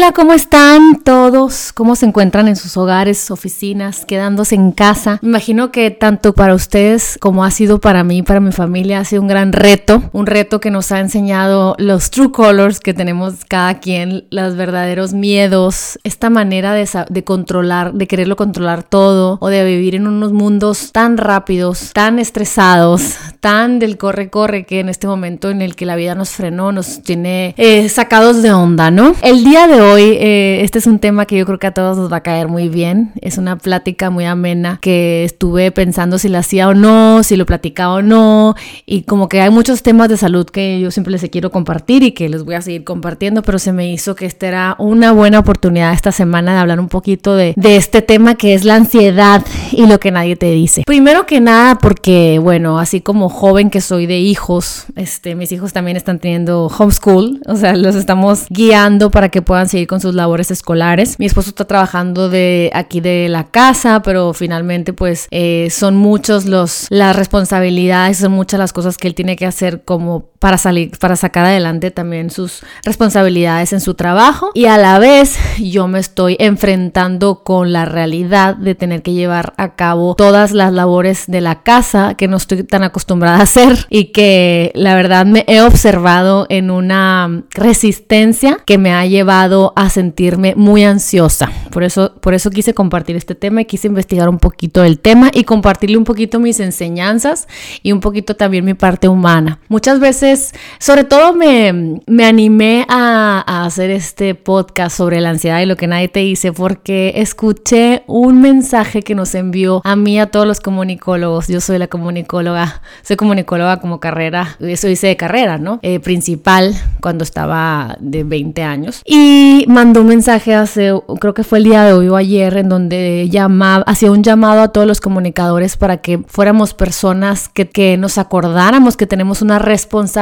Hola, ¿cómo están todos? ¿Cómo se encuentran en sus hogares, oficinas, quedándose en casa? Me imagino que tanto para ustedes como ha sido para mí, para mi familia, ha sido un gran reto, un reto que nos ha enseñado los true colors que tenemos cada quien, los verdaderos miedos, esta manera de, de controlar, de quererlo controlar todo o de vivir en unos mundos tan rápidos, tan estresados, tan del corre-corre que en este momento en el que la vida nos frenó, nos tiene eh, sacados de onda, ¿no? El día de hoy, eh, este es un tema que yo creo que a todos nos va a caer muy bien. Es una plática muy amena que estuve pensando si la hacía o no, si lo platicaba o no. Y como que hay muchos temas de salud que yo siempre les quiero compartir y que les voy a seguir compartiendo, pero se me hizo que esta era una buena oportunidad esta semana de hablar un poquito de, de este tema que es la ansiedad y lo que nadie te dice. Primero que nada, porque, bueno, así como joven que soy de hijos, este, mis hijos también están teniendo homeschool, o sea, los estamos guiando para que puedan seguir con sus labores escolares. Mi esposo está trabajando de aquí de la casa, pero finalmente pues eh, son muchos los las responsabilidades, son muchas las cosas que él tiene que hacer como para salir, para sacar adelante también sus responsabilidades en su trabajo y a la vez yo me estoy enfrentando con la realidad de tener que llevar a cabo todas las labores de la casa que no estoy tan acostumbrada a hacer y que la verdad me he observado en una resistencia que me ha llevado a sentirme muy ansiosa. Por eso, por eso quise compartir este tema y quise investigar un poquito el tema y compartirle un poquito mis enseñanzas y un poquito también mi parte humana. Muchas veces, sobre todo me, me animé a, a hacer este podcast sobre la ansiedad y lo que nadie te dice porque escuché un mensaje que nos envió a mí, a todos los comunicólogos. Yo soy la comunicóloga, soy comunicóloga como carrera, eso hice de carrera, ¿no? Eh, principal cuando estaba de 20 años. Y mandó un mensaje hace, creo que fue el día de hoy o ayer, en donde llamaba, hacía un llamado a todos los comunicadores para que fuéramos personas que, que nos acordáramos que tenemos una responsabilidad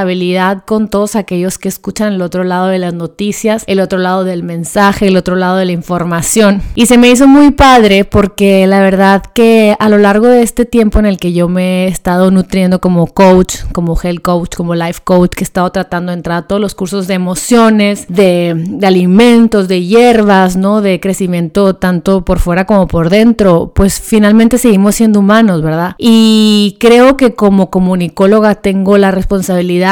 con todos aquellos que escuchan el otro lado de las noticias, el otro lado del mensaje, el otro lado de la información. Y se me hizo muy padre porque la verdad que a lo largo de este tiempo en el que yo me he estado nutriendo como coach, como health coach, como life coach, que he estado tratando de entrar a todos los cursos de emociones, de, de alimentos, de hierbas, ¿no? De crecimiento tanto por fuera como por dentro, pues finalmente seguimos siendo humanos, ¿verdad? Y creo que como comunicóloga tengo la responsabilidad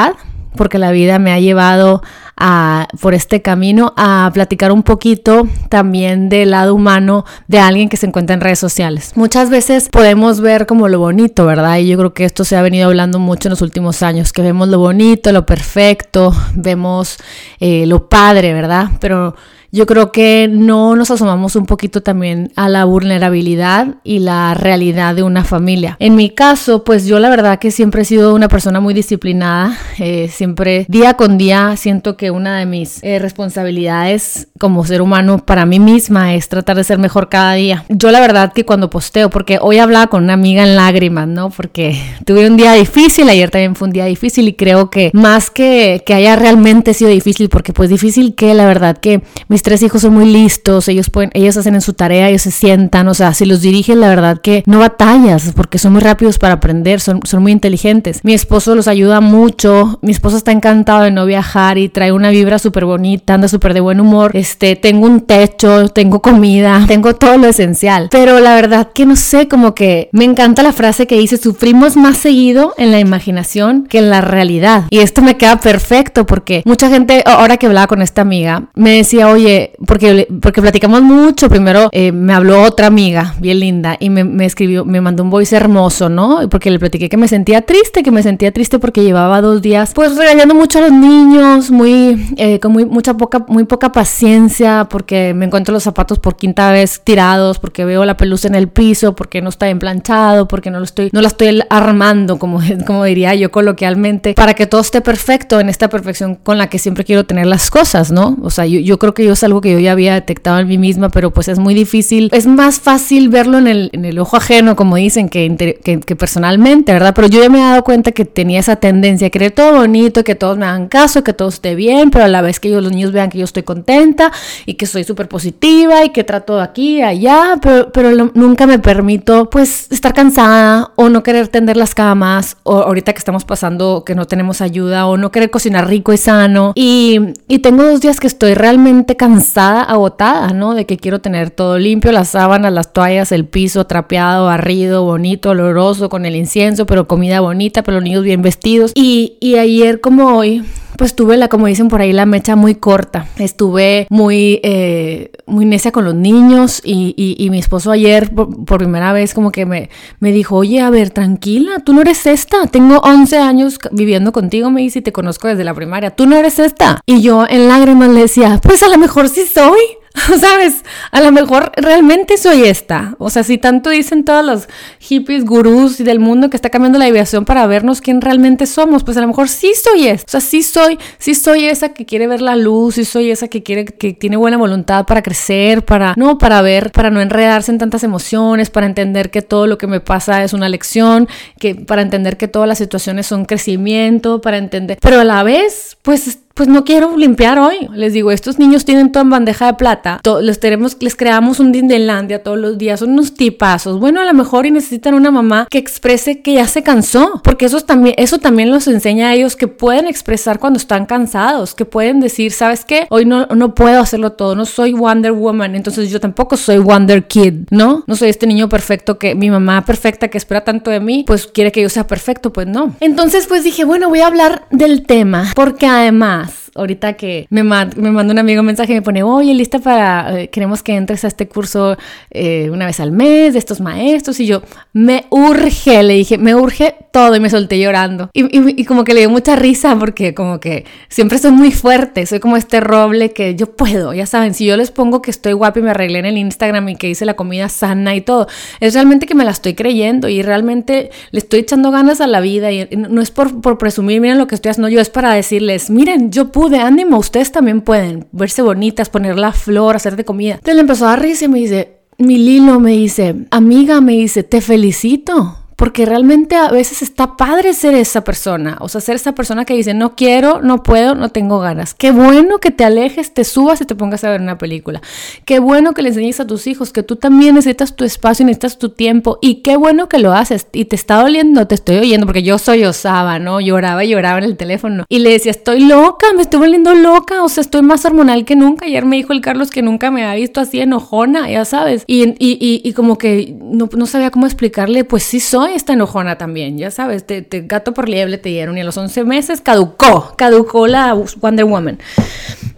porque la vida me ha llevado a, por este camino a platicar un poquito también del lado humano de alguien que se encuentra en redes sociales. Muchas veces podemos ver como lo bonito, ¿verdad? Y yo creo que esto se ha venido hablando mucho en los últimos años, que vemos lo bonito, lo perfecto, vemos eh, lo padre, ¿verdad? Pero yo creo que no nos asomamos un poquito también a la vulnerabilidad y la realidad de una familia. En mi caso, pues yo la verdad que siempre he sido una persona muy disciplinada, eh, siempre día con día siento que una de mis eh, responsabilidades como ser humano para mí misma es tratar de ser mejor cada día. Yo la verdad que cuando posteo, porque hoy hablaba con una amiga en lágrimas, ¿no? Porque tuve un día difícil, ayer también fue un día difícil y creo que más que que haya realmente sido difícil, porque pues difícil que la verdad que mis tres hijos son muy listos, ellos pueden, ellos hacen en su tarea, ellos se sientan, o sea, si los dirigen, la verdad que no batallas, porque son muy rápidos para aprender, son, son muy inteligentes. Mi esposo los ayuda mucho, mi esposo está encantado de no viajar y trae una vibra súper bonita, anda súper de buen humor, este, tengo un techo, tengo comida, tengo todo lo esencial, pero la verdad que no sé, como que me encanta la frase que dice, sufrimos más seguido en la imaginación que en la realidad. Y esto me queda perfecto porque mucha gente, ahora que hablaba con esta amiga, me decía, oye, porque, porque platicamos mucho. Primero eh, me habló otra amiga, bien linda, y me, escribió, me mandó un voice hermoso, ¿no? Porque le platiqué que me sentía triste, que me sentía triste porque llevaba dos días, pues regañando mucho a los niños, muy, eh, con muy, mucha poca, muy poca paciencia, porque me encuentro los zapatos por quinta vez tirados, porque veo la pelusa en el piso, porque no está bien planchado, porque no lo estoy, no la estoy armando, como, como diría yo coloquialmente, para que todo esté perfecto en esta perfección con la que siempre quiero tener las cosas, ¿no? O sea, yo, yo creo que yo algo que yo ya había detectado en mí misma, pero pues es muy difícil. Es más fácil verlo en el, en el ojo ajeno, como dicen, que, que, personalmente, ¿verdad? Pero yo ya me he dado cuenta que tenía esa tendencia a querer todo bonito, que todos me hagan caso, que todo esté bien, pero a la vez que ellos, los niños vean que yo estoy contenta y que soy súper positiva y que trato de aquí, allá, pero, pero nunca me permito pues estar cansada o no querer tender las camas o ahorita que estamos pasando que no tenemos ayuda o no querer cocinar rico y sano y, y tengo dos días que estoy realmente cansada cansada, agotada, ¿no? De que quiero tener todo limpio, las sábanas, las toallas, el piso trapeado, barrido, bonito, oloroso, con el incienso, pero comida bonita, pero los niños bien vestidos. Y, y ayer como hoy, pues tuve la, como dicen por ahí, la mecha muy corta. Estuve muy, eh, muy necia con los niños y, y, mi esposo ayer por, primera vez como que me, me dijo, oye, a ver, tranquila, tú no eres esta. Tengo 11 años viviendo contigo, me dice, y te conozco desde la primaria. Tú no eres esta. Y yo en lágrimas le decía, pues a lo mejor sí soy. ¿Sabes? A lo mejor realmente soy esta. O sea, si tanto dicen todos los hippies, gurús del mundo que está cambiando la aviación para vernos quién realmente somos, pues a lo mejor sí soy esta. O sea, sí soy, sí soy esa que quiere ver la luz, sí soy esa que quiere, que tiene buena voluntad para crecer, para, no, para ver, para no enredarse en tantas emociones, para entender que todo lo que me pasa es una lección, que para entender que todas las situaciones son crecimiento, para entender, pero a la vez, pues pues no quiero limpiar hoy. Les digo, estos niños tienen todo en bandeja de plata. les, tenemos, les creamos un Disneylandia todos los días. Son unos tipazos. Bueno, a lo mejor y necesitan una mamá que exprese que ya se cansó. Porque eso también, eso también los enseña a ellos que pueden expresar cuando están cansados. Que pueden decir, ¿sabes qué? Hoy no, no puedo hacerlo todo. No soy Wonder Woman. Entonces yo tampoco soy Wonder Kid, ¿no? No soy este niño perfecto que mi mamá perfecta que espera tanto de mí, pues quiere que yo sea perfecto. Pues no. Entonces pues dije, bueno, voy a hablar del tema. Porque además ahorita que me, me manda un amigo un mensaje y me pone, oye, lista para, eh, queremos que entres a este curso eh, una vez al mes de estos maestros. Y yo, me urge, le dije, me urge todo y me solté llorando. Y, como que le dio mucha risa porque como que siempre soy muy fuerte, soy como este roble que yo puedo, ya saben, si yo les pongo que estoy guapa y me arreglé en el Instagram y que hice la comida sana y todo, es realmente que me la estoy creyendo y realmente le estoy echando ganas a la vida y no es por, por presumir, miren lo que estoy haciendo yo, es para decirles, miren, yo pude de ánimo, ustedes también pueden verse bonitas, poner la flor, hacer de comida. Entonces le empezó a risa y me dice, mi Lilo me dice, amiga, me dice, te felicito porque realmente a veces está padre ser esa persona, o sea, ser esa persona que dice, no quiero, no puedo, no tengo ganas. Qué bueno que te alejes, te subas y te pongas a ver una película. Qué bueno que le enseñes a tus hijos que tú también necesitas tu espacio, necesitas tu tiempo y qué bueno que lo haces y te está doliendo, te estoy oyendo, porque yo soy osaba, ¿no? Lloraba y lloraba en el teléfono y le decía, estoy loca, me estoy volviendo loca, o sea, estoy más hormonal que nunca. Ayer me dijo el Carlos que nunca me había visto así enojona, ya sabes, y, y, y, y como que no, no sabía cómo explicarle, pues sí soy esta enojona también, ya sabes, te, gato por liebre te dieron y a los 11 meses caducó, caducó la Wonder Woman.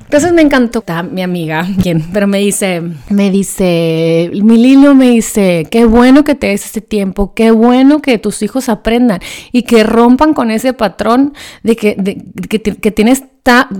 Entonces me encantó Está mi amiga, quien, pero me dice, me dice, mi Lilo me dice, qué bueno que te des este tiempo, qué bueno que tus hijos aprendan y que rompan con ese patrón de que, de, que, que tienes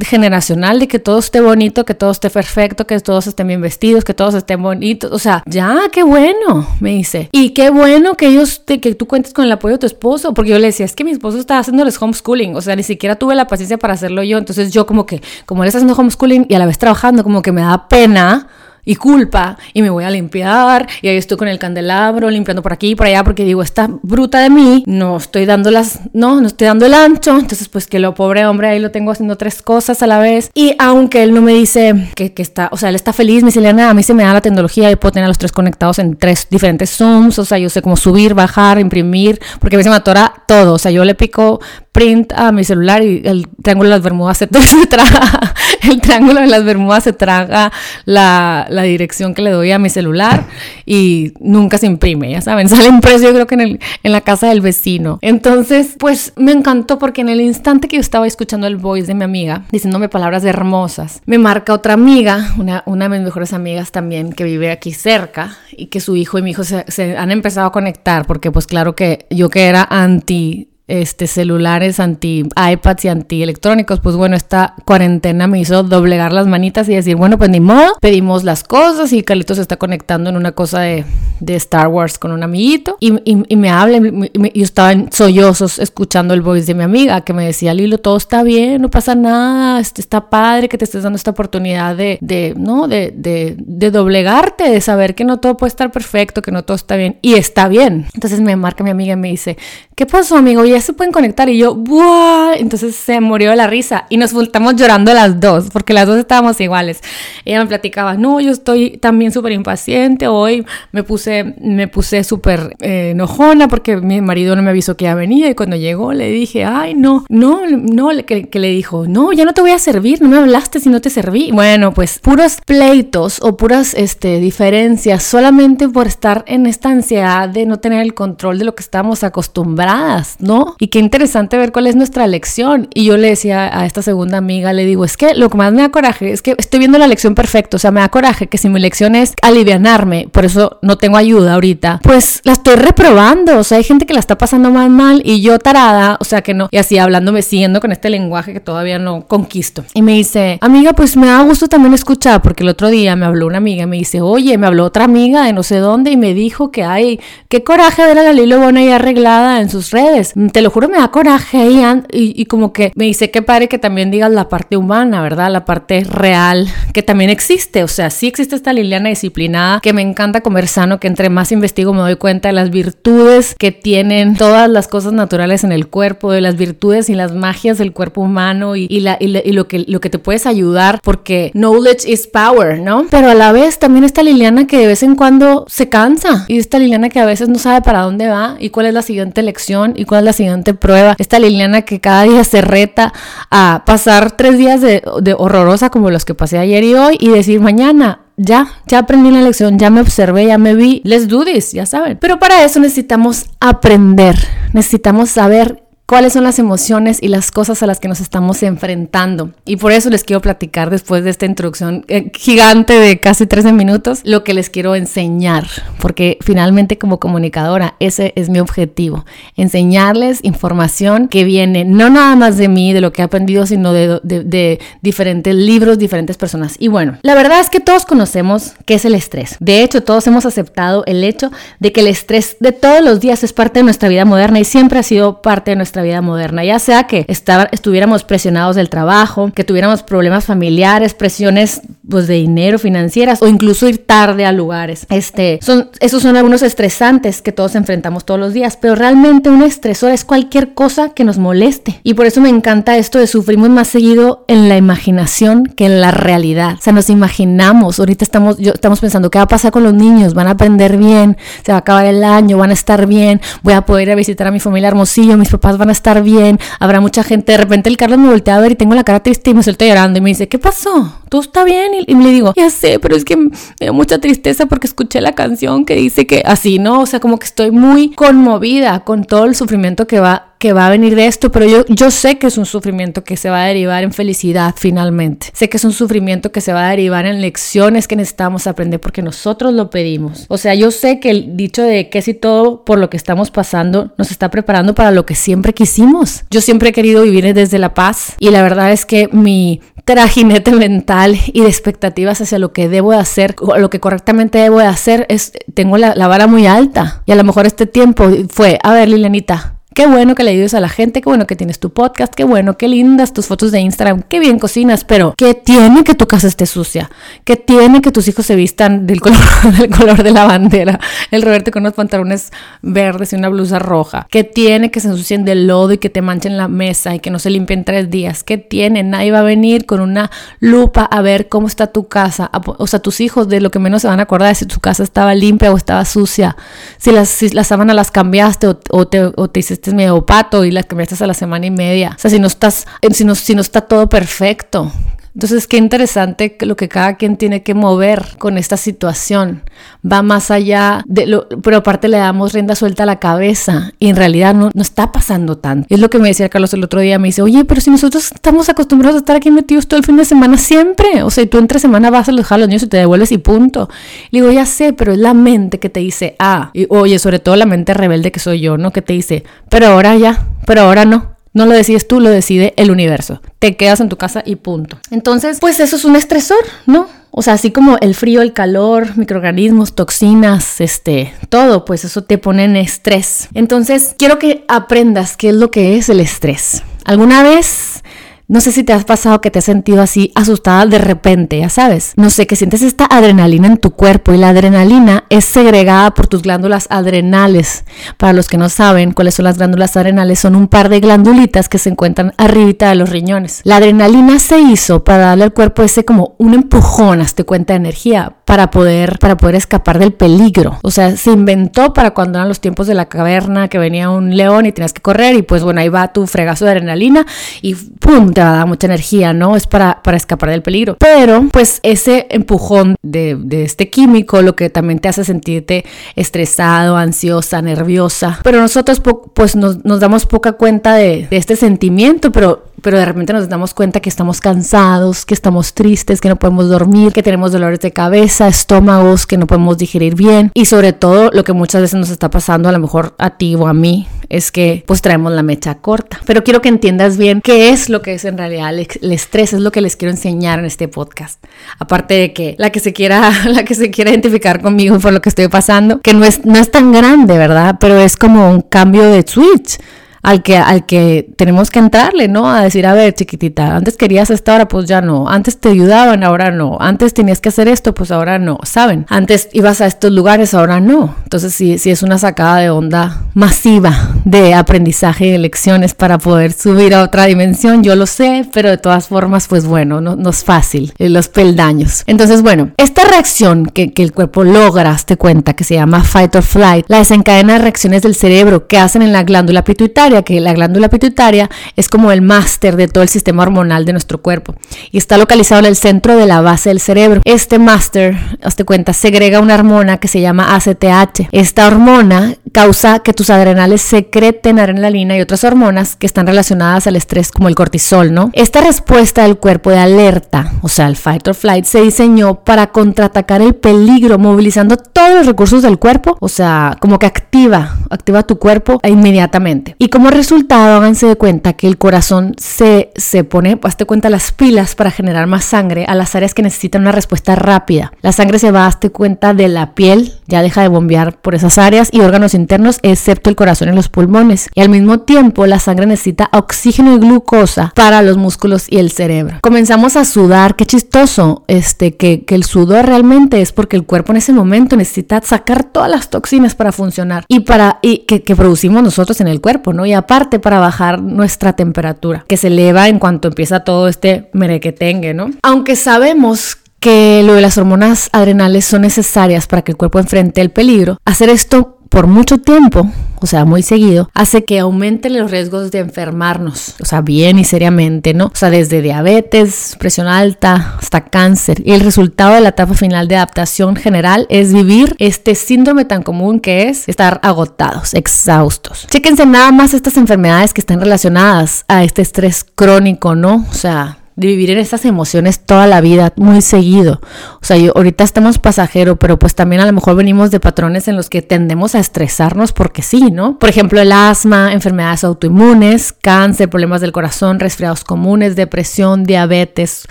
generacional de que todo esté bonito, que todo esté perfecto, que todos estén bien vestidos, que todos estén bonitos. O sea, ya, qué bueno, me dice. Y qué bueno que ellos, te, que tú cuentes con el apoyo de tu esposo, porque yo le decía, es que mi esposo está haciéndoles homeschooling, o sea, ni siquiera tuve la paciencia para hacerlo yo. Entonces yo como que, como él está haciendo homeschooling y a la vez trabajando, como que me da pena y culpa y me voy a limpiar y ahí estoy con el candelabro limpiando por aquí y por allá porque digo, esta bruta de mí, no estoy dando las, no, no estoy dando el ancho, entonces pues que lo pobre hombre ahí lo tengo haciendo tres cosas a la vez y aunque él no me dice que, que está, o sea, él está feliz, me dice, nada, a mí se me da la tecnología y puedo tener a los tres conectados en tres diferentes Zooms, o sea, yo sé cómo subir, bajar, imprimir, porque a veces me atora todo, o sea, yo le pico print a mi celular y el triángulo de las Bermudas se, traga, el triángulo de las Bermudas se traga la, dirección que le doy a mi celular y nunca se imprime, ya saben, sale impreso yo creo que en, el, en la casa del vecino. Entonces, pues me encantó porque en el instante que yo estaba escuchando el voice de mi amiga, diciéndome palabras hermosas, me marca otra amiga, una, una de mis mejores amigas también que vive aquí cerca y que su hijo y mi hijo se, se han empezado a conectar porque pues claro que yo que era anti este, celulares anti iPads y anti electrónicos, pues bueno, esta cuarentena me hizo doblegar las manitas y decir, bueno, pues ni modo, pedimos las cosas y Carlitos se está conectando en una cosa de, de Star Wars con un amiguito y, y, me habla, y, yo estaba en sollozos escuchando el voice de mi amiga que me decía, Lilo, todo está bien, no pasa nada, este, está padre que te estés dando esta oportunidad de, de ¿no? De, de, de doblegarte, de saber que no todo puede estar perfecto, que no todo está bien y está bien. Entonces me marca mi amiga y me dice, ¿qué pasó, amigo? Oye, ya se pueden conectar. Y yo, ¡buah! Entonces se murió de la risa y nos voltamos llorando las dos, porque las dos estábamos iguales. Ella me platicaba, no, yo estoy también súper impaciente, hoy me puse, me puse súper eh, enojona porque mi marido no me avisó que ya venía y cuando llegó le dije, ay, no, no, no, que, que le dijo, no, ya no te voy a servir, no me hablaste si no te serví. Bueno, pues puros pleitos o puras este, diferencias solamente por estar en esta ansiedad de no tener el control de lo que estamos acostumbradas, ¿no? Y qué interesante ver cuál es nuestra lección. Y yo le decía a esta segunda amiga, le digo, es que lo que más me da coraje es que estoy viendo la lección perfecta, o sea, me da coraje que si mi lección es alivianarme, por eso no tengo ayuda ahorita, pues la estoy reprobando, o sea, hay gente que la está pasando más mal y yo tarada, o sea, que no, y así hablándome, siguiendo con este lenguaje que todavía no conquisto. Y me dice, amiga, pues me da gusto también escuchar, porque el otro día me habló una amiga, me dice, oye, me habló otra amiga de no sé dónde y me dijo que hay, qué coraje ver a la Lilo Bona ahí arreglada en sus redes. Te lo juro, me da coraje ahí y, y como que me dice, qué padre que también digas la parte humana, ¿verdad? La parte real, que también existe, o sea, sí existe esta Liliana disciplinada, que me encanta comer sano, que entre más investigo me doy cuenta de las virtudes que tienen todas las cosas naturales en el cuerpo, de las virtudes y las magias del cuerpo humano y, y, la, y, lo, que, lo que te puedes ayudar, porque knowledge is power, ¿no? Pero a la vez también está Liliana que de vez en cuando se cansa y esta Liliana que a veces no sabe para dónde va y cuál es la siguiente lección y cuál es la siguiente prueba. Esta Liliana que cada día se reta a pasar tres días de, de horrorosa como los que pasé ayer y hoy y decir mañana ya, ya aprendí la lección, ya me observé, ya me vi, let's do this, ya saben. Pero para eso necesitamos aprender, necesitamos saber cuáles son las emociones y las cosas a las que nos estamos enfrentando. Y por eso les quiero platicar después de esta introducción eh, gigante de casi 13 minutos, lo que les quiero enseñar, porque finalmente como comunicadora ese es mi objetivo, enseñarles información que viene no nada más de mí, de lo que he aprendido, sino de, de diferentes libros, diferentes personas. Y bueno, la verdad es que todos conocemos qué es el estrés. De hecho, todos hemos aceptado el hecho de que el estrés de todos los días es parte de nuestra vida moderna y siempre ha sido parte de nuestra vida moderna, ya sea que estuviéramos presionados del trabajo, que tuviéramos problemas familiares, presiones pues, de dinero, financieras o incluso ir tarde a lugares. Este, son, esos son algunos estresantes que todos enfrentamos todos los días, pero realmente un estresor es cualquier cosa que nos moleste. Y por eso me encanta esto de sufrimos más seguido en la imaginación que en la realidad. O sea, nos imaginamos, ahorita estamos, yo, estamos pensando, ¿qué va a pasar con los niños? ¿Van a aprender bien? ¿Se va a acabar el año? ¿Van a estar bien? ¿Voy a poder ir a visitar a mi familia Hermosillo? ¿Mis papás van a estar bien, habrá mucha gente. De repente el Carlos me voltea a ver y tengo la cara triste y me suelto llorando y me dice, ¿qué pasó? ¿Todo está bien? Y, me le digo, ya sé, pero es que me dio mucha tristeza porque escuché la canción que dice que así, ¿no? O sea, como que estoy muy conmovida con todo el sufrimiento que va que va a venir de esto, pero yo, yo sé que es un sufrimiento que se va a derivar en felicidad finalmente. Sé que es un sufrimiento que se va a derivar en lecciones que necesitamos aprender porque nosotros lo pedimos. O sea, yo sé que el dicho de que si todo por lo que estamos pasando nos está preparando para lo que siempre quisimos. Yo siempre he querido vivir desde la paz y la verdad es que mi trajinete mental y de expectativas hacia lo que debo de hacer, lo que correctamente debo de hacer, es, tengo la, la vara muy alta. Y a lo mejor este tiempo fue, a ver, Lilenita, Qué bueno que le ayudes a la gente, qué bueno que tienes tu podcast, qué bueno, qué lindas tus fotos de Instagram, qué bien cocinas, pero ¿qué tiene que tu casa esté sucia? ¿Qué tiene que tus hijos se vistan del color, del color de la bandera? El Roberto con unos pantalones verdes y una blusa roja. ¿Qué tiene que se ensucien de lodo y que te manchen la mesa y que no se limpien tres días? ¿Qué tiene? Nadie va a venir con una lupa a ver cómo está tu casa. O sea, tus hijos de lo que menos se van a acordar es si tu casa estaba limpia o estaba sucia. Si las, si las sábanas las cambiaste o, o te, o te hiciste es medio pato y las cambiaste a la semana y media. O sea, si no estás, si no, si no está todo perfecto. Entonces, qué interesante lo que cada quien tiene que mover con esta situación. Va más allá de lo, pero aparte le damos rienda suelta a la cabeza y en realidad no, no está pasando tanto. Es lo que me decía Carlos el otro día. Me dice, oye, pero si nosotros estamos acostumbrados a estar aquí metidos todo el fin de semana siempre. O sea, tú entre semana vas a los niños y te devuelves y punto. Le digo, ya sé, pero es la mente que te dice, ah, y, oye, sobre todo la mente rebelde que soy yo, ¿no? Que te dice, pero ahora ya, pero ahora no. No lo decides tú, lo decide el universo. Te quedas en tu casa y punto. Entonces, pues eso es un estresor, ¿no? O sea, así como el frío, el calor, microorganismos, toxinas, este, todo, pues eso te pone en estrés. Entonces, quiero que aprendas qué es lo que es el estrés. ¿Alguna vez No sé si te has pasado que te has sentido así asustada de repente, ya sabes. No sé, que sientes esta adrenalina en tu cuerpo y la adrenalina es segregada por tus glándulas adrenales. Para los que no saben cuáles son las glándulas adrenales, son un par de glandulitas que se encuentran arribita de los riñones. La adrenalina se hizo para darle al cuerpo ese como un empujón, hazte cuenta de energía, para poder, para poder escapar del peligro. O sea, se inventó para cuando eran los tiempos de la caverna, que venía un león y tenías que correr y pues bueno, ahí va tu fregazo de adrenalina y ¡pum! Te va a dar mucha energía, ¿no? Es para, para escapar del peligro. Pero pues ese empujón de, de este químico lo que también te hace sentirte estresado, ansiosa, nerviosa. Pero nosotros pues nos, nos damos poca cuenta de, de este sentimiento, pero pero de repente nos damos cuenta que estamos cansados, que estamos tristes, que no podemos dormir, que tenemos dolores de cabeza, estómagos, que no podemos digerir bien y sobre todo lo que muchas veces nos está pasando a lo mejor a ti o a mí es que pues traemos la mecha corta. Pero quiero que entiendas bien qué es lo que es en realidad el, estrés, es lo que les quiero enseñar en este podcast. Aparte de que la que se quiera la que se quiera identificar conmigo por lo que estoy pasando, que no es no es tan grande, ¿verdad? Pero es como un cambio de switch al que, al que tenemos que entrarle, ¿no? A decir, a ver, chiquitita, antes querías esta hora, pues ya no. Antes te ayudaban, ahora no. Antes tenías que hacer esto, pues ahora no, ¿saben? Antes ibas a estos lugares, ahora no. Entonces sí, es una sacada de onda masiva de aprendizaje y de lecciones para poder subir a otra dimensión. Yo lo sé, pero de todas formas, pues bueno, no, es fácil eh, los peldaños. Entonces, bueno, esta reacción que, el cuerpo logra, te cuenta, que se llama fight or flight, la desencadena reacciones del cerebro que hacen en la glándula pituitaria que la glándula pituitaria es como el máster de todo el sistema hormonal de nuestro cuerpo y está localizado en el centro de la base del cerebro. Este máster, hazte cuenta, segrega una hormona que se llama ACTH. Esta hormona causa que tus adrenales secreten adrenalina y otras hormonas que están relacionadas al estrés como el cortisol, ¿no? Esta respuesta del cuerpo de alerta, o sea, el fight or flight, se diseñó para contraatacar el peligro movilizando todos los recursos del cuerpo, o sea, como que activa, activa tu cuerpo inmediatamente. Como resultado, háganse de cuenta que el corazón se, se pone, hazte cuenta, las pilas para generar más sangre a las áreas que necesitan una respuesta rápida. La sangre se va, hazte cuenta, de la piel, ya deja de bombear por esas áreas y órganos internos, excepto el corazón y los pulmones. Y al mismo tiempo, la sangre necesita oxígeno y glucosa para los músculos y el cerebro. Comenzamos a sudar, qué chistoso, este, que, que el sudor realmente es porque el cuerpo en ese momento necesita sacar todas las toxinas para funcionar y para y que, que producimos nosotros en el cuerpo, ¿no? Y aparte para bajar nuestra temperatura, que se eleva en cuanto empieza todo este merequetengue, ¿no? Aunque sabemos que lo de las hormonas adrenales son necesarias para que el cuerpo enfrente el peligro, hacer esto por mucho tiempo, o sea, muy seguido, hace que aumenten los riesgos de enfermarnos, o sea, bien y seriamente, ¿no? O sea, desde diabetes, presión alta, hasta cáncer. Y el resultado de la etapa final de adaptación general es vivir este síndrome tan común que es estar agotados, exhaustos. Chéquense nada más estas enfermedades que están relacionadas a este estrés crónico, ¿no? O sea, de vivir en estas emociones toda la vida, muy seguido. O sea, yo, ahorita estamos pasajero, pero pues también a lo mejor venimos de patrones en los que tendemos a estresarnos porque sí, ¿no? Por ejemplo, el asma, enfermedades autoinmunes, cáncer, problemas del corazón, resfriados comunes, depresión, diabetes,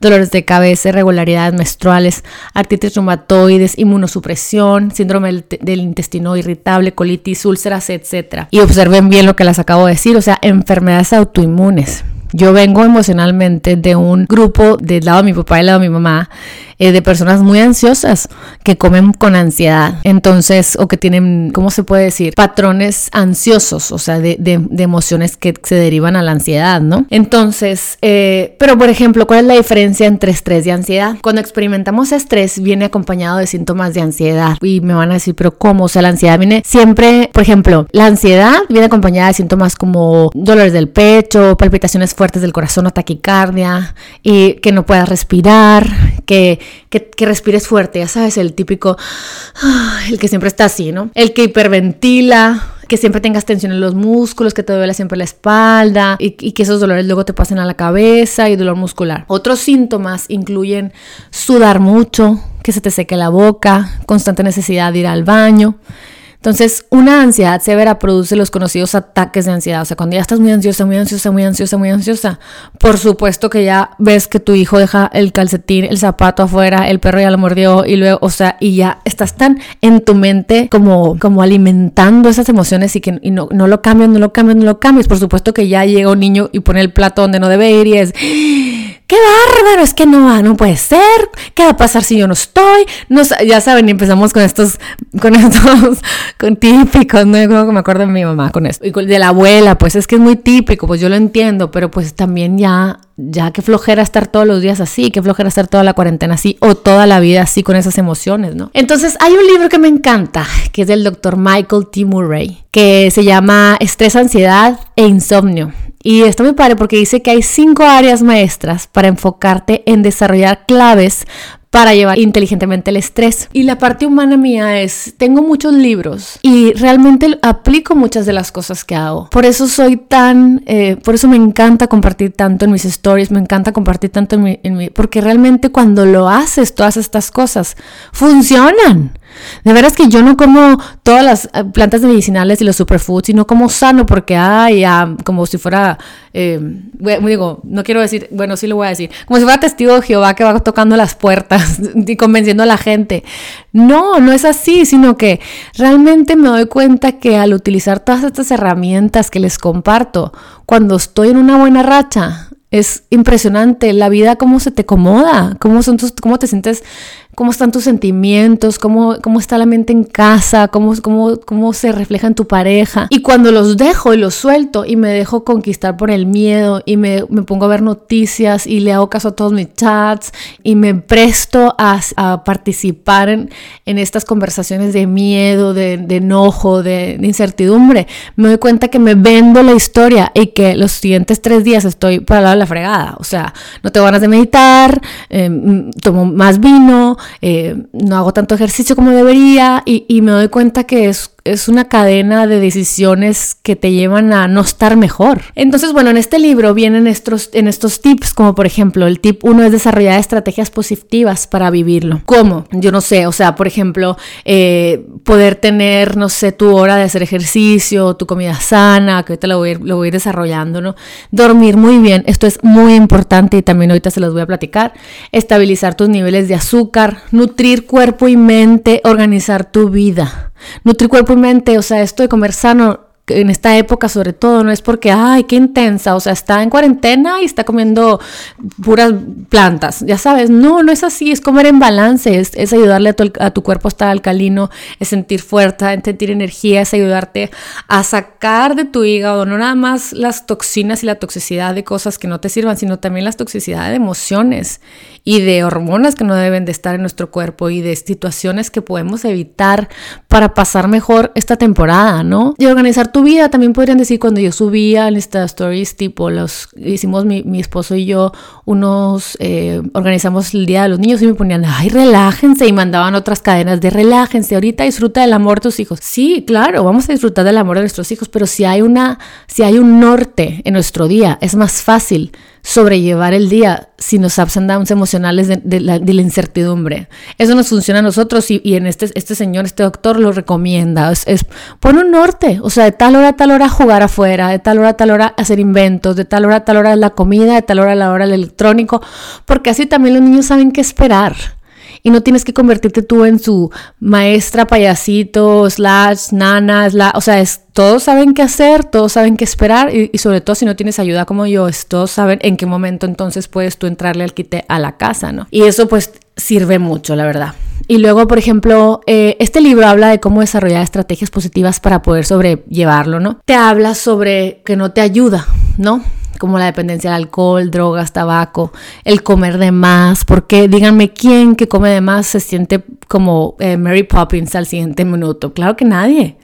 dolores de cabeza, irregularidades menstruales, artritis reumatoides, inmunosupresión, síndrome del, intestino irritable, colitis, úlceras, etc. Y observen bien lo que les acabo de decir, o sea, enfermedades autoinmunes. Yo vengo emocionalmente de un grupo del lado de mi papá y del lado de mi mamá eh, de personas muy ansiosas que comen con ansiedad. Entonces, o que tienen, ¿cómo se puede decir? Patrones ansiosos, o sea, de, de, emociones que se derivan a la ansiedad, ¿no? Entonces, eh, pero por ejemplo, ¿cuál es la diferencia entre estrés y ansiedad? Cuando experimentamos estrés, viene acompañado de síntomas de ansiedad. Y me van a decir, pero ¿cómo? O sea, la ansiedad viene siempre, por ejemplo, la ansiedad viene acompañada de síntomas como dolores del pecho, palpitaciones fuertes del corazón o taquicardia, y que no puedas respirar, que que, respires fuerte, ya sabes, el típico, ah, el que siempre está así, ¿no? El que hiperventila, que siempre tengas tensión en los músculos, que te duele siempre la espalda y, y, que esos dolores luego te pasen a la cabeza y dolor muscular. Otros síntomas incluyen sudar mucho, que se te seque la boca, constante necesidad de ir al baño, Entonces, una ansiedad severa produce los conocidos ataques de ansiedad. O sea, cuando ya estás muy ansiosa, muy ansiosa, muy ansiosa, muy ansiosa, por supuesto que ya ves que tu hijo deja el calcetín, el zapato afuera, el perro ya lo mordió y luego, o sea, y ya estás tan en tu mente como, como alimentando esas emociones y que no, no lo cambias, no lo cambias, no lo cambias. Por supuesto que ya llega un niño y pone el plato donde no debe ir y es qué bárbaro, es que no, no puede ser, ¿qué va a pasar si yo no estoy? No, ya saben, empezamos con estos, con estos, con típicos, no que me acuerdo de mi mamá con esto, y de la abuela, pues es que es muy típico, pues yo lo entiendo, pero pues también ya, ya qué flojera estar todos los días así, qué flojera estar toda la cuarentena así, o toda la vida así con esas emociones, ¿no? Entonces hay un libro que me encanta, que es del doctor Michael T. Murray, que se llama Estrés, Ansiedad e Insomnio. Y está muy padre porque dice que hay cinco áreas maestras para enfocarte en desarrollar claves para llevar inteligentemente el estrés. Y la parte humana mía es, tengo muchos libros y realmente aplico muchas de las cosas que hago. Por eso soy tan, eh, por eso me encanta compartir tanto en mis stories, me encanta compartir tanto en mi, en mi, porque realmente cuando lo haces, todas estas cosas funcionan. De veras que yo no como todas las eh, plantas medicinales y los superfoods, sino como sano porque, ay, como si fuera, eh, digo, no quiero decir, bueno, sí lo voy a decir, como si fuera testigo de Jehová que va tocando las puertas y convenciendo a la gente. No, no es así, sino que realmente me doy cuenta que al utilizar todas estas herramientas que les comparto, cuando estoy en una buena racha, es impresionante la vida, cómo se te acomoda, cómo, son tus, cómo te sientes cómo están tus sentimientos, cómo, cómo está la mente en casa, cómo, cómo, cómo se refleja en tu pareja. Y cuando los dejo y los suelto y me dejo conquistar por el miedo y me, me pongo a ver noticias y le hago caso a todos mis chats y me presto a, a participar en, en, estas conversaciones de miedo, de, de enojo, de, de, incertidumbre, me doy cuenta que me vendo la historia y que los siguientes tres días estoy para lado la fregada. O sea, no tengo ganas de meditar, eh, tomo más vino, eh, no hago tanto ejercicio como debería y, y me doy cuenta que es es una cadena de decisiones que te llevan a no estar mejor. Entonces, bueno, en este libro vienen estos, en estos tips, como por ejemplo, el tip uno es desarrollar estrategias positivas para vivirlo. ¿Cómo? Yo no sé, o sea, por ejemplo, eh, poder tener, no sé, tu hora de hacer ejercicio, tu comida sana, que ahorita lo voy, lo voy a ir desarrollando, ¿no? Dormir muy bien, esto es muy importante y también ahorita se los voy a platicar. Estabilizar tus niveles de azúcar, nutrir cuerpo y mente, organizar tu vida. Nutrir cuerpo y mente, o sea, esto de comer sano en esta época sobre todo, no es porque, ay, qué intensa, o sea, está en cuarentena y está comiendo puras plantas, ya sabes, no, no es así, es comer en balance, es, ayudarle a tu, cuerpo a estar alcalino, es sentir fuerza, es sentir energía, es ayudarte a sacar de tu hígado no nada más las toxinas y la toxicidad de cosas que no te sirvan, sino también las toxicidad de emociones y de hormonas que no deben de estar en nuestro cuerpo y de situaciones que podemos evitar para pasar mejor esta temporada, ¿no? Y organizar tu vida, también podrían decir cuando yo subía en estas stories, tipo, los hicimos mi, mi esposo y yo unos, eh, organizamos el Día de los Niños y me ponían, ay, relájense y mandaban otras cadenas de relájense, ahorita disfruta del amor de tus hijos. Sí, claro, vamos a disfrutar del amor de nuestros hijos, pero si hay una, si hay un norte en nuestro día, es más fácil sobrellevar el día si nos ups and downs emocionales de, la, incertidumbre. Eso nos funciona a nosotros y, en este, este señor, este doctor lo recomienda. Es, es pon un norte, o sea, de tal hora a tal hora jugar afuera, de tal hora a tal hora hacer inventos, de tal hora a tal hora la comida, de tal hora a la hora el electrónico, porque así también los niños saben qué esperar y no tienes que convertirte tú en su maestra payasito, slash, nana, slash, o sea, es, todos saben qué hacer, todos saben qué esperar y, sobre todo si no tienes ayuda como yo, es, todos saben en qué momento entonces puedes tú entrarle al quite a la casa, ¿no? Y eso pues sirve mucho, la verdad. Y luego, por ejemplo, eh, este libro habla de cómo desarrollar estrategias positivas para poder sobrellevarlo, ¿no? Te habla sobre que no te ayuda, ¿no? Como la dependencia al alcohol, drogas, tabaco, el comer de más, porque díganme quién que come de más se siente como eh, Mary Poppins al siguiente minuto. Claro que nadie.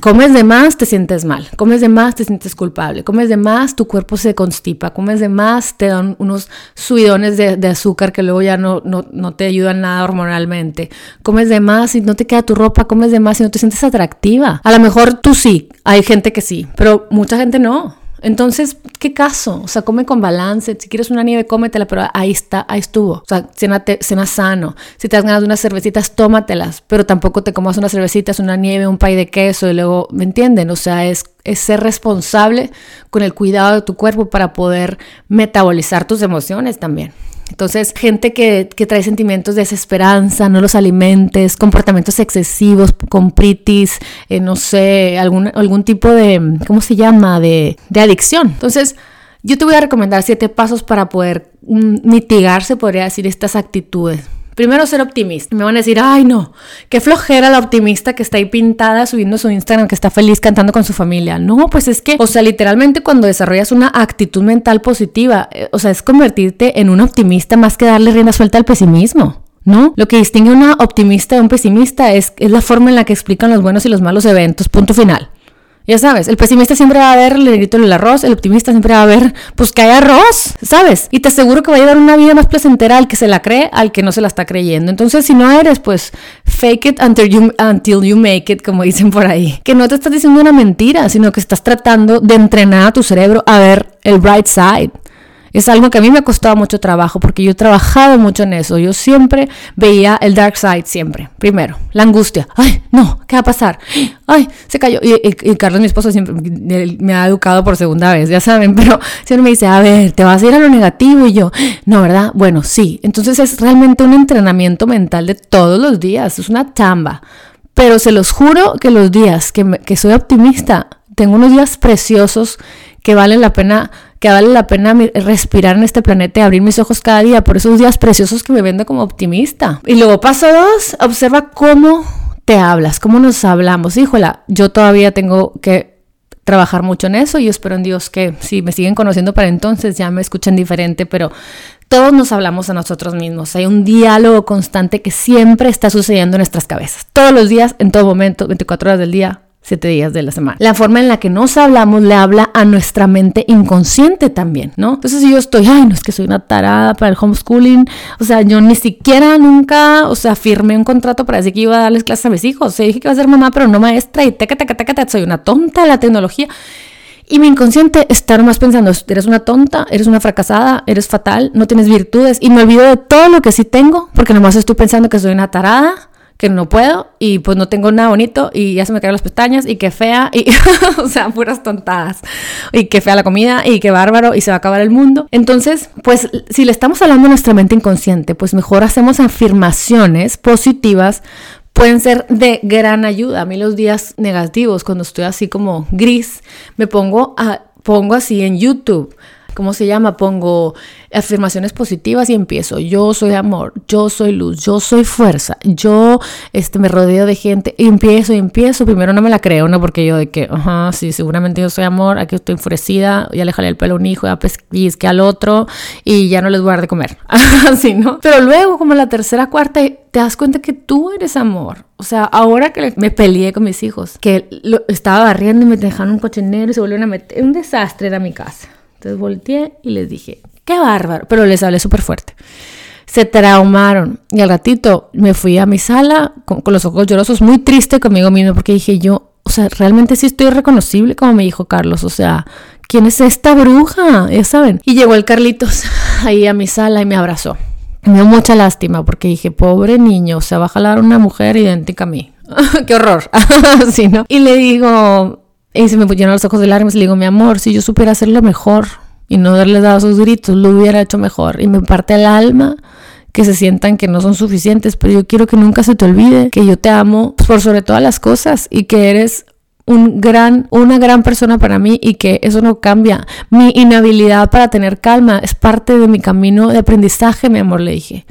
Comes de más, te sientes mal. Comes de más, te sientes culpable. Comes de más, tu cuerpo se constipa. Comes de más, te dan unos subidones de, azúcar que luego ya no, no, no, te ayudan nada hormonalmente. Comes de más y no te queda tu ropa. Comes de más y no te sientes atractiva. A lo mejor tú sí, hay gente que sí, pero mucha gente no. Entonces, ¿qué caso? O sea, come con balance. Si quieres una nieve, cómetela, pero ahí está, ahí estuvo. O sea, cena, cena sano. Si te has ganado unas cervecitas, tómatelas, pero tampoco te comas unas cervecitas, una nieve, un pay de queso y luego, ¿me entienden? O sea, es, es ser responsable con el cuidado de tu cuerpo para poder metabolizar tus emociones también. Entonces, gente que, trae sentimientos de desesperanza, no los alimentes, comportamientos excesivos, con pritis, eh, no sé, algún, algún tipo de, ¿cómo se llama?, de, de adicción. Entonces, yo te voy a recomendar siete pasos para poder mm, mitigar, se podría decir, estas actitudes. Primero, ser optimista. Me van a decir, ay no, qué flojera la optimista que está ahí pintada subiendo su Instagram, que está feliz cantando con su familia. No, pues es que, o sea, literalmente cuando desarrollas una actitud mental positiva, eh, o sea, es convertirte en un optimista más que darle rienda suelta al pesimismo. ¿No? Lo que distingue a una optimista de un pesimista es, es la forma en la que explican los buenos y los malos eventos, punto final. Ya sabes, el pesimista siempre va a ver el negrito en el arroz, el optimista siempre va a ver, pues que hay arroz, ¿sabes? Y te aseguro que va a llevar una vida más placentera al que se la cree, al que no se la está creyendo. Entonces, si no eres, pues fake it until you, until you make it, como dicen por ahí. Que no te estás diciendo una mentira, sino que estás tratando de entrenar a tu cerebro a ver el bright side. Es algo que a mí me ha costado mucho trabajo porque yo he trabajado mucho en eso. Yo siempre veía el dark side, siempre. Primero, la angustia. Ay, no, ¿qué va a pasar? Ay, se cayó. Y, Carlos, mi esposo, siempre me ha educado por segunda vez, ya saben, pero siempre me dice, a ver, te vas a ir a lo negativo. Y yo, no, ¿verdad? Bueno, sí. Entonces es realmente un entrenamiento mental de todos los días. Es una chamba. Pero se los juro que los días que, que soy optimista, tengo unos días preciosos que valen la pena que vale la pena respirar en este planeta y abrir mis ojos cada día por esos días preciosos que me vendo como optimista. Y luego paso dos, observa cómo te hablas, cómo nos hablamos. Híjola, yo todavía tengo que trabajar mucho en eso y espero en Dios que si me siguen conociendo para entonces ya me escuchen diferente, pero todos nos hablamos a nosotros mismos. Hay un diálogo constante que siempre está sucediendo en nuestras cabezas. Todos los días, en todo momento, 24 horas del día, siete días de la semana. La forma en la que nos hablamos le habla a nuestra mente inconsciente también, ¿no? Entonces si yo estoy, ay, no es que soy una tarada para el homeschooling, o sea, yo ni siquiera nunca, o sea, firmé un contrato para decir que iba a darles clases a mis hijos, o sea, dije que iba a ser mamá, pero no maestra, y teca, teca, teca, soy una tonta de la tecnología. Y mi inconsciente está nomás pensando, eres una tonta, eres una fracasada, eres fatal, no tienes virtudes. Y me olvido de todo lo que sí tengo, porque nomás estoy pensando que soy una tarada, que no puedo y pues no tengo nada bonito y ya se me caen las pestañas y qué fea y o sea, puras tontadas y qué fea la comida y qué bárbaro y se va a acabar el mundo. Entonces, pues si le estamos hablando a nuestra mente inconsciente, pues mejor hacemos afirmaciones positivas pueden ser de gran ayuda. A mí los días negativos, cuando estoy así como gris, me pongo a pongo así en YouTube ¿cómo se llama? Pongo afirmaciones positivas y empiezo, yo soy amor, yo soy luz, yo soy fuerza, yo este, me rodeo de gente, y empiezo empiezo, primero no me la creo, ¿no? Porque yo de que, ajá, sí, seguramente yo soy amor, aquí estoy enfurecida, ya le jalé el pelo a un hijo, ya que al otro y ya no les voy a dar de comer, así, ¿no? Pero luego, como la tercera, cuarta, te das cuenta que tú eres amor. O sea, ahora que me peleé con mis hijos, que lo, estaba barriendo y me dejaron un cochinero y se volvieron a meter, un desastre era mi casa. Entonces volteé y les dije, qué bárbaro, pero les hablé súper fuerte. Se traumaron y al ratito me fui a mi sala con, los ojos llorosos, muy triste conmigo mismo porque dije yo, o sea, realmente sí estoy reconocible como me dijo Carlos, o sea, ¿quién es esta bruja? Ya saben. Y llegó el Carlitos ahí a mi sala y me abrazó. Me dio mucha lástima porque dije, pobre niño, o sea, va a jalar una mujer idéntica a mí. ¡Qué horror! sí, ¿no? Y le digo, y se me pusieron los ojos de lágrimas y le digo, mi amor, si yo supiera hacerlo mejor y no darles dado esos gritos, lo hubiera hecho mejor. Y me parte el alma que se sientan que no son suficientes, pero yo quiero que nunca se te olvide que yo te amo por sobre todas las cosas y que eres un gran, una gran persona para mí y que eso no cambia. Mi inhabilidad para tener calma es parte de mi camino de aprendizaje, mi amor, le dije.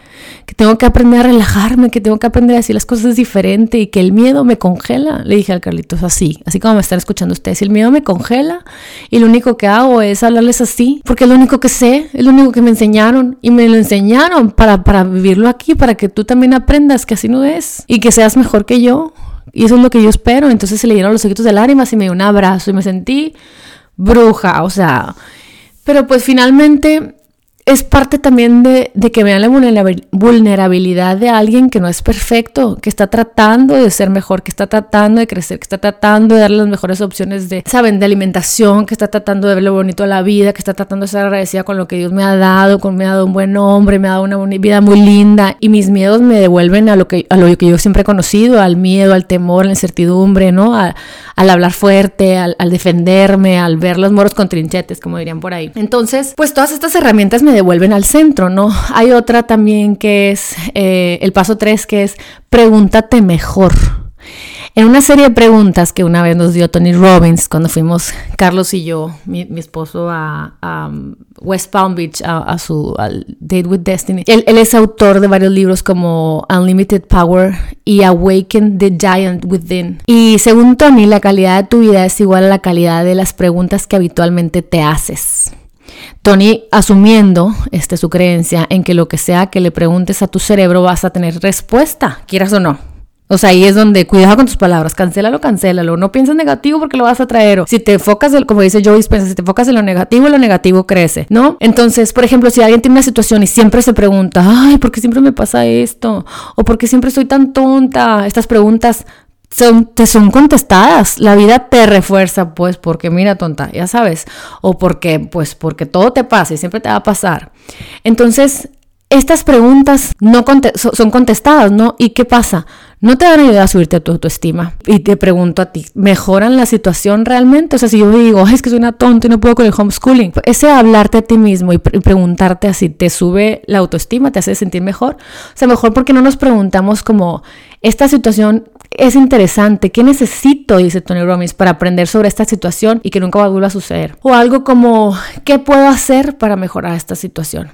Que tengo que aprender a relajarme, que tengo que aprender a decir las cosas diferente y que el miedo me congela. Le dije al Carlitos así, así como me están escuchando ustedes. El miedo me congela y lo único que hago es hablarles así, porque es lo único que sé, es lo único que me enseñaron y me lo enseñaron para, para vivirlo aquí, para que tú también aprendas que así no es y que seas mejor que yo. Y eso es lo que yo espero. Entonces se le dieron los ojitos de lágrimas y me dio un abrazo y me sentí bruja, o sea. Pero pues finalmente es parte también de, de que vean la vulnerabilidad de alguien que no es perfecto, que está tratando de ser mejor, que está tratando de crecer, que está tratando de darle las mejores opciones de, saben, de alimentación, que está tratando de ver lo bonito de la vida, que está tratando de ser agradecida con lo que Dios me ha dado, con me ha dado un buen hombre, me ha dado una vida muy linda y mis miedos me devuelven a lo que, a lo que yo siempre he conocido, al miedo, al temor, a la incertidumbre, ¿no? al hablar fuerte, al, al defenderme, al ver los moros con trinchetes, como dirían por ahí. Entonces, pues todas estas herramientas me devuelven al centro, ¿no? Hay otra también que es eh, el paso 3, que es pregúntate mejor. En una serie de preguntas que una vez nos dio Tony Robbins cuando fuimos Carlos y yo, mi, esposo, a, um, West Palm Beach, a, su Date with Destiny. Él, es autor de varios libros como Unlimited Power y Awaken the Giant Within. Y según Tony, la calidad de tu vida es igual a la calidad de las preguntas que habitualmente te haces. Tony asumiendo este, su creencia en que lo que sea que le preguntes a tu cerebro vas a tener respuesta, quieras o no. O sea, ahí es donde cuidado con tus palabras, cancélalo, cancélalo, no pienses negativo porque lo vas a traer. Si te enfocas, como dice Joe Dispenza, si te enfocas en lo negativo, lo negativo crece, ¿no? Entonces, por ejemplo, si alguien tiene una situación y siempre se pregunta, ay, ¿por qué siempre me pasa esto? O ¿por qué siempre soy tan tonta? Estas preguntas son, te son contestadas. La vida te refuerza, pues, porque mira, tonta, ya sabes. O porque, pues, porque todo te pasa y siempre te va a pasar. Entonces, estas preguntas no son contestadas, ¿no? ¿Y qué pasa? No te van a ayudar a subirte a tu autoestima. Y te pregunto a ti, ¿mejoran la situación realmente? O sea, si yo digo, es que soy una tonta y no puedo con el homeschooling, ese hablarte a ti mismo y, preguntarte así, ¿te sube la autoestima? ¿Te hace sentir mejor? O sea, mejor porque no nos preguntamos como, esta situación es interesante, ¿qué necesito? Dice Tony Robbins para aprender sobre esta situación y que nunca vuelva a suceder. O algo como, ¿qué puedo hacer para mejorar esta situación?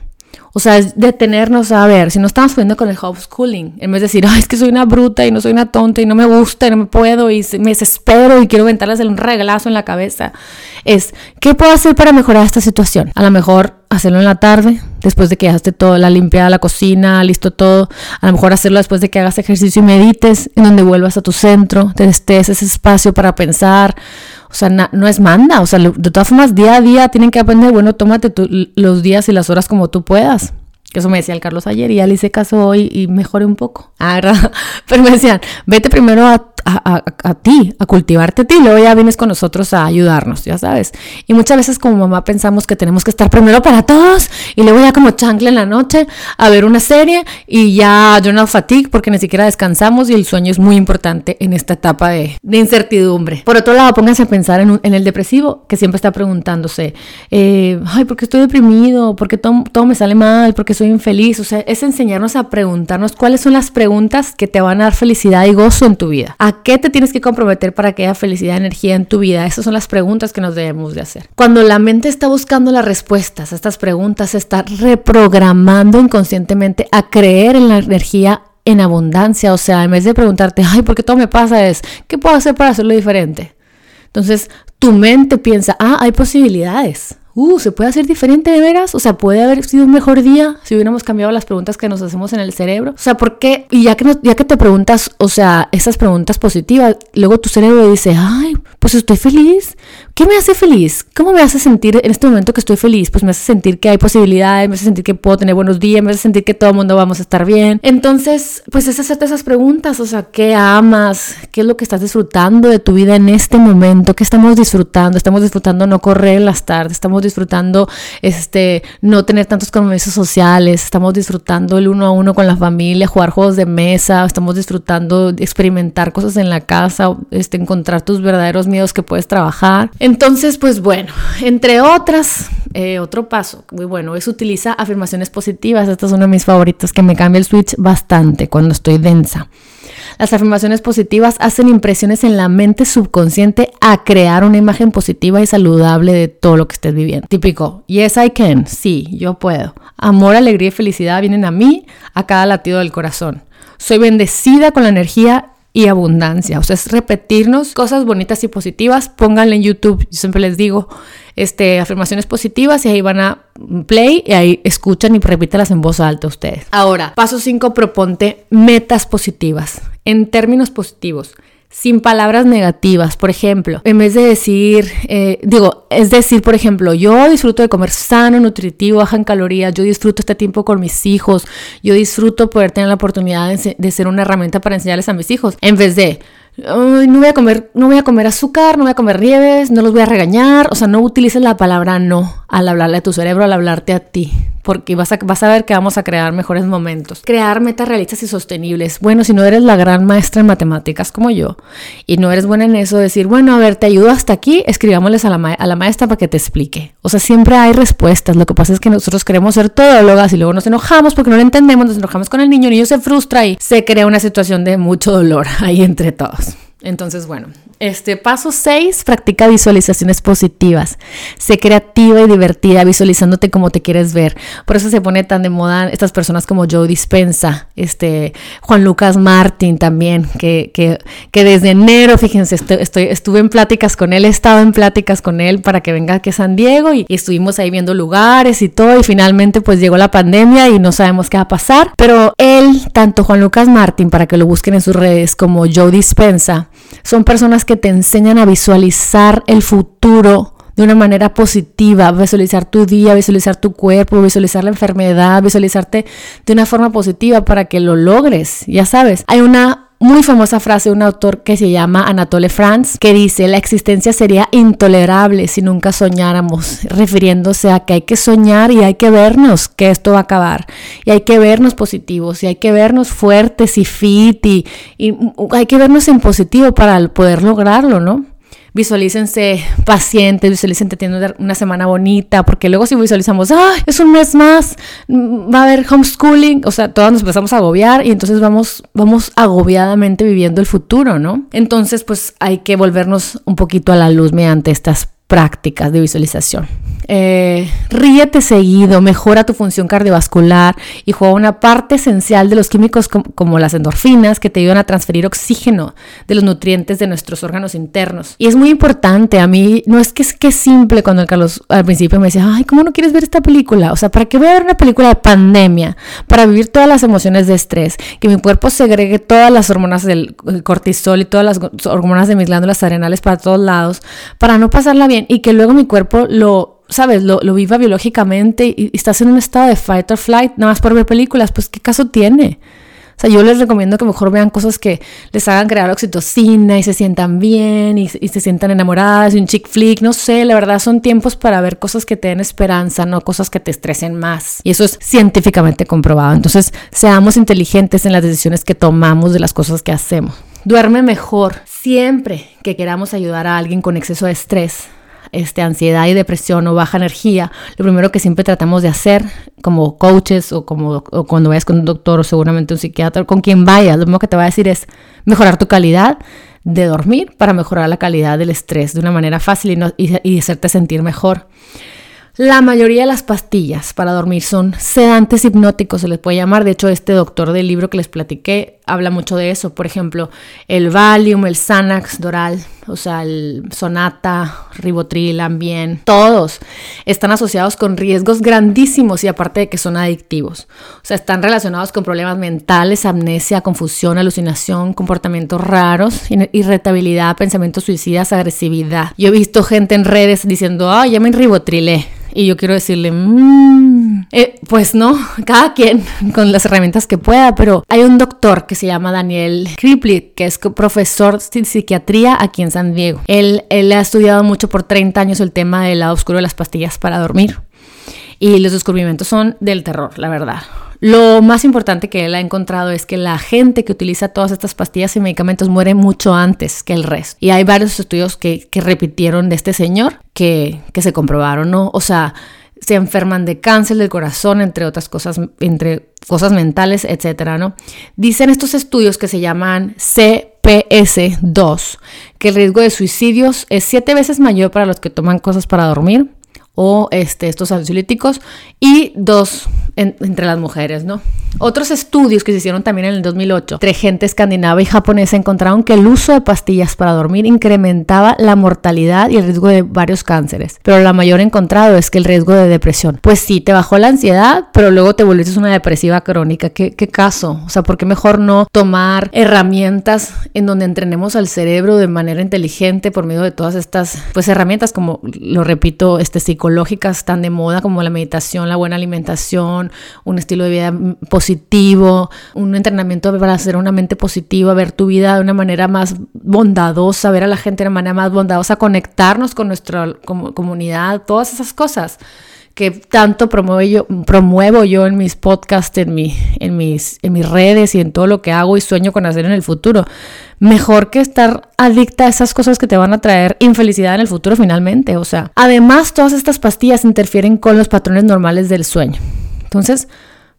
O sea, es detenernos a ver, si no estamos poniendo con el homeschooling, en vez de decir, ay, es que soy una bruta y no soy una tonta y no me gusta y no me puedo y me desespero y quiero aventarles un reglazo en la cabeza, es, ¿qué puedo hacer para mejorar esta situación? A lo mejor hacerlo en la tarde, después de que hagas todo, la limpiada, la cocina, listo todo. A lo mejor hacerlo después de que hagas ejercicio y medites, en donde vuelvas a tu centro, te estés ese espacio para pensar. O sea, no es manda, o sea, de todas formas, día a día tienen que aprender, bueno, tómate los días y las horas como tú puedas. Que eso me decía el Carlos ayer y ya le hice caso hoy y mejoré un poco. Ah, Pero me decían, vete primero a a, ti, a cultivarte a ti, luego ya vienes con nosotros a ayudarnos, ya sabes. Y muchas veces como mamá pensamos que tenemos que estar primero para todos y luego ya como chancla en la noche a ver una serie y ya journal fatigue porque ni siquiera descansamos y el sueño es muy importante en esta etapa de, incertidumbre. Por otro lado, pónganse a pensar en, el depresivo que siempre está preguntándose, eh, ay, ¿por qué estoy deprimido? ¿Por qué todo, todo me sale mal? ¿Por qué soy infeliz? O sea, es enseñarnos a preguntarnos cuáles son las preguntas que te van a dar felicidad y gozo en tu vida. ¿A qué te tienes que comprometer para que haya felicidad energía en tu vida? Esas son las preguntas que nos debemos de hacer. Cuando la mente está buscando las respuestas a estas preguntas, se está reprogramando inconscientemente a creer en la energía en abundancia. O sea, en vez de preguntarte, ay, ¿por qué todo me pasa? Es, ¿qué puedo hacer para hacerlo diferente? Entonces, tu mente piensa, ah, hay posibilidades uh, ¿se puede hacer diferente de veras? O sea, ¿puede haber sido un mejor día si hubiéramos cambiado las preguntas que nos hacemos en el cerebro? O sea, ¿por qué? Y ya que, ya que te preguntas, o sea, esas preguntas positivas, luego tu cerebro dice, ay, pues estoy feliz. ¿Qué me hace feliz? ¿Cómo me hace sentir en este momento que estoy feliz? Pues me hace sentir que hay posibilidades, me hace sentir que puedo tener buenos días, me hace sentir que todo el mundo vamos a estar bien. Entonces, pues es hacerte esas preguntas, o sea, ¿qué amas? ¿Qué es lo que estás disfrutando de tu vida en este momento? ¿Qué estamos disfrutando? Estamos disfrutando no correr en las tardes, estamos disfrutando este, no tener tantos compromisos sociales, estamos disfrutando el uno a uno con la familia, jugar juegos de mesa, estamos disfrutando experimentar cosas en la casa, este, encontrar tus verdaderos miedos que puedes trabajar. Entonces, pues bueno, entre otras, eh, otro paso muy bueno es utilizar afirmaciones positivas. Esta es uno de mis favoritos que me cambia el switch bastante cuando estoy densa. Las afirmaciones positivas hacen impresiones en la mente subconsciente a crear una imagen positiva y saludable de todo lo que estés viviendo. Típico, yes I can, sí, yo puedo. Amor, alegría y felicidad vienen a mí a cada latido del corazón. Soy bendecida con la energía y abundancia. O sea, es repetirnos cosas bonitas y positivas. Pónganle en YouTube, yo siempre les digo, este, afirmaciones positivas y ahí van a play y ahí escuchan y repítelas en voz alta ustedes. Ahora, paso 5, proponte metas positivas. en términos positivos sin palabras negativas. Por ejemplo, en vez de decir, eh, digo, es decir, por ejemplo, yo disfruto de comer sano, nutritivo, baja en calorías, yo disfruto este tiempo con mis hijos, yo disfruto poder tener la oportunidad de, ser una herramienta para enseñarles a mis hijos, en vez de, no voy a comer, no voy a comer azúcar, no voy a comer nieves, no los voy a regañar. O sea, no utilices la palabra no al hablarle a tu cerebro, al hablarte a ti. Porque vas a, vas a ver que vamos a crear mejores momentos. Crear metas realistas y sostenibles. Bueno, si no eres la gran maestra en matemáticas como yo y no eres buena en eso, decir, bueno, a ver, te ayudo hasta aquí, escribámosles a la, a la maestra para que te explique. O sea, siempre hay respuestas. Lo que pasa es que nosotros queremos ser todólogas y luego nos enojamos porque no lo entendemos, nos enojamos con el niño, el niño se frustra y se crea una situación de mucho dolor ahí entre todos. Entonces, bueno, este paso 6, practica visualizaciones positivas. Sé creativa y divertida visualizándote como te quieres ver. Por eso se pone tan de moda estas personas como Joe Dispensa, este Juan Lucas Martín también, que, que, desde enero, fíjense, estoy, estuve en pláticas con él, he estado en pláticas con él para que venga aquí a San Diego y, y estuvimos ahí viendo lugares y todo y finalmente pues llegó la pandemia y no sabemos qué va a pasar. Pero él, tanto Juan Lucas Martín, para que lo busquen en sus redes, como Joe Dispensa, son personas que te enseñan a visualizar el futuro de una manera positiva, visualizar tu día, visualizar tu cuerpo, visualizar la enfermedad, visualizarte de una forma positiva para que lo logres. Ya sabes, hay una muy famosa frase de un autor que se llama Anatole France, que dice, la existencia sería intolerable si nunca soñáramos, refiriéndose a que hay que soñar y hay que vernos que esto va a acabar, y hay que vernos positivos, y hay que vernos fuertes y fit, y, y hay que vernos en positivo para poder lograrlo, ¿no? Visualícense pacientes, visualícense teniendo una semana bonita, porque luego si visualizamos, ah, es un mes más, mm, va a haber homeschooling, o sea, todos nos empezamos a agobiar y entonces vamos, vamos agobiadamente viviendo el futuro, ¿no? Entonces, pues hay que volvernos un poquito a la luz mediante estas prácticas de visualización. Eh, ríete seguido, mejora tu función cardiovascular y juega una parte esencial de los químicos como las endorfinas que te ayudan a transferir oxígeno de los nutrientes de nuestros órganos internos. Y es muy importante, a mí no es que es que simple cuando el Carlos al principio me decía, ay, ¿cómo no quieres ver esta película? O sea, ¿para qué voy a ver una película de pandemia? Para vivir todas las emociones de estrés, que mi cuerpo segregue todas las hormonas del cortisol y todas las hormonas de mis glándulas adrenales para todos lados, para no pasarla bien y que luego mi cuerpo lo sabes, lo, viva biológicamente y, estás en un estado de fight or flight, nada más por ver películas, pues ¿qué caso tiene? O sea, yo les recomiendo que mejor vean cosas que les hagan crear oxitocina y se sientan bien y, se sientan enamoradas y un chick flick, no sé, la verdad son tiempos para ver cosas que te den esperanza, no cosas que te estresen más. Y eso es científicamente comprobado. Entonces, seamos inteligentes en las decisiones que tomamos de las cosas que hacemos. Duerme mejor. Siempre que queramos ayudar a alguien con exceso de estrés, este, ansiedad y depresión o baja energía, lo primero que siempre tratamos de hacer como coaches o, como, cuando vayas con un doctor o seguramente un psiquiatra, con quien vayas, lo primero que te va a decir es mejorar tu calidad de dormir para mejorar la calidad del estrés de una manera fácil y, y hacerte sentir mejor. La mayoría de las pastillas para dormir son sedantes hipnóticos, se les puede llamar. De hecho, este doctor del libro que les platiqué habla mucho de eso. Por ejemplo, el Valium, el Xanax, Doral, o sea, el Sonata, Ribotril, Ambien, todos están asociados con riesgos grandísimos y aparte de que son adictivos. O sea, están relacionados con problemas mentales, amnesia, confusión, alucinación, comportamientos raros, irritabilidad, pensamientos suicidas, agresividad. Yo he visto gente en redes diciendo, ah, ya me ribotrilé y yo quiero decirle, mmm, pues no, cada quien con las herramientas que pueda, pero hay un doctor que se llama Daniel Kriplik, que es profesor de psiquiatría aquí en San Diego. Él, él ha estudiado mucho por 30 años el tema del lado oscuro de las pastillas para dormir. Y los descubrimientos son del terror, la verdad. Lo más importante que él ha encontrado es que la gente que utiliza todas estas pastillas y medicamentos muere mucho antes que el resto. Y hay varios estudios que, repitieron de este señor que, que se comprobaron, ¿no? O sea, se enferman de cáncer del corazón, entre otras cosas, entre cosas mentales, etcétera, ¿no? Dicen estos estudios que se llaman CPS2 que el riesgo de suicidios es siete veces mayor para los que toman cosas para dormir o este, estos ansiolíticos y dos entre las mujeres, ¿no? Otros estudios que se hicieron también en el 2008 entre gente escandinava y japonesa encontraron que el uso de pastillas para dormir incrementaba la mortalidad y el riesgo de varios cánceres, pero la mayor encontrado es que el riesgo de depresión. Pues sí, te bajó la ansiedad, pero luego te volviste una depresiva crónica. ¿Qué, qué caso? O sea, ¿por qué mejor no tomar herramientas en donde entrenemos al cerebro de manera inteligente por medio de todas estas pues herramientas como lo repito, este psicológicas tan de moda como la meditación, la buena alimentación, un estilo de vida positivo, un entrenamiento para hacer una mente positiva, ver tu vida de una manera más bondadosa, ver a la gente de una manera más bondadosa, conectarnos con nuestra comunidad, todas esas cosas que tanto promuevo yo, en mis podcasts, en, en, mis, en mis redes y en todo lo que hago y sueño con hacer en el futuro. Mejor que estar adicta a esas cosas que te van a traer infelicidad en el futuro finalmente. O sea, además todas estas pastillas interfieren con los patrones normales del sueño. Entonces,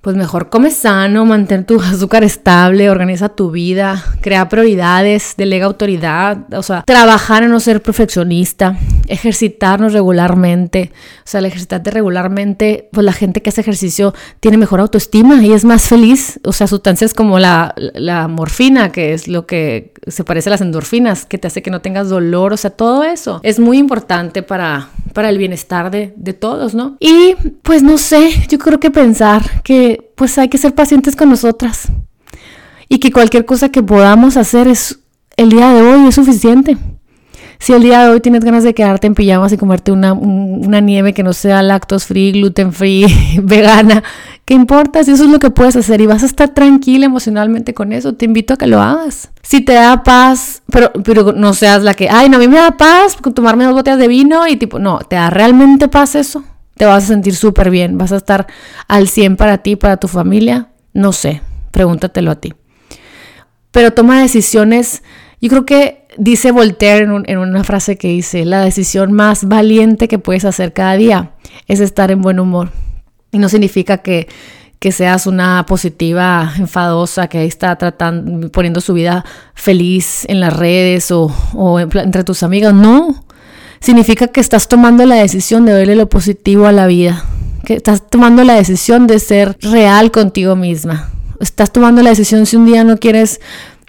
pues mejor come sano, mantén tu azúcar estable, organiza tu vida, crea prioridades, delega autoridad, o sea, trabajar en no ser perfeccionista, ejercitarnos regularmente, o sea, al ejercitarte regularmente, pues la gente que hace ejercicio tiene mejor autoestima y es más feliz, o sea, sustancias como la, la morfina, que es lo que se parece a las endorfinas, que te hace que no tengas dolor, o sea, todo eso es muy importante para, para el bienestar de, de todos, ¿no? Y pues no sé, yo creo que pensar que pues hay que ser pacientes con nosotras y que cualquier cosa que podamos hacer es el día de hoy es suficiente. Si el día de hoy tienes ganas de quedarte en pijamas y comerte una, una nieve que no sea lactose free, gluten free, vegana, ¿qué importa? Si eso es lo que puedes hacer y vas a estar tranquila emocionalmente con eso, te invito a que lo hagas. Si te da paz, pero, pero no seas la que, ay, no, a mí me da paz tomarme dos botellas de vino y tipo, no, ¿te da realmente paz eso? Te vas a sentir súper bien, vas a estar al 100 para ti, para tu familia, no sé, pregúntatelo a ti. Pero toma decisiones, yo creo que dice Voltaire en, una frase que dice, la decisión más valiente que puedes hacer cada día es estar en buen humor. Y no significa que, que seas una positiva enfadosa que está tratando, poniendo su vida feliz en las redes o, entre tus amigos. No, significa que estás tomando la decisión de verle lo positivo a la vida, que estás tomando la decisión de ser real contigo misma. Estás tomando la decisión si un día no quieres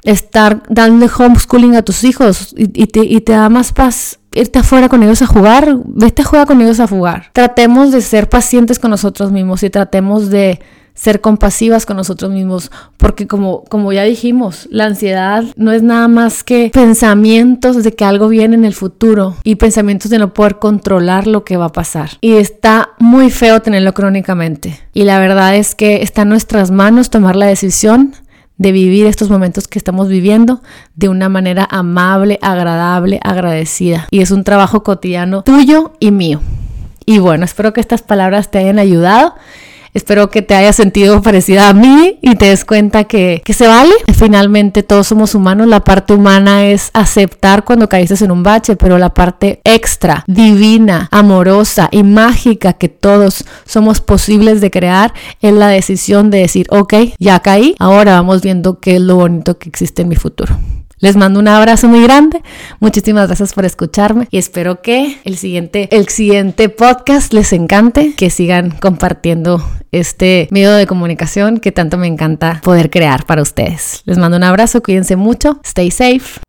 estar dando homeschooling a tus hijos y, te, y te da más paz irte afuera con ellos a jugar, vete a jugar con ellos a jugar. Tratemos de ser pacientes con nosotros mismos y tratemos de ser compasivas con nosotros mismos, porque como, como ya dijimos, la ansiedad no es nada más que pensamientos de que algo viene en el futuro y pensamientos de no poder controlar lo que va a pasar. Y está muy feo tenerlo crónicamente. Y la verdad es que está en nuestras manos tomar la decisión de vivir estos momentos que estamos viviendo de una manera amable, agradable, agradecida. Y es un trabajo cotidiano tuyo y mío. Y bueno, espero que estas palabras te hayan ayudado Espero que te haya sentido parecida a mí y te des cuenta que, que, se vale. Finalmente todos somos humanos. La parte humana es aceptar cuando caíste en un bache, pero la parte extra, divina, amorosa y mágica que todos somos posibles de crear es la decisión de decir, ok, ya caí, ahora vamos viendo qué es lo bonito que existe en mi futuro. Les mando un abrazo muy grande. Muchísimas gracias por escucharme y espero que el siguiente, el siguiente podcast les encante, que sigan compartiendo este medio de comunicación que tanto me encanta poder crear para ustedes. Les mando un abrazo, cuídense mucho, stay safe.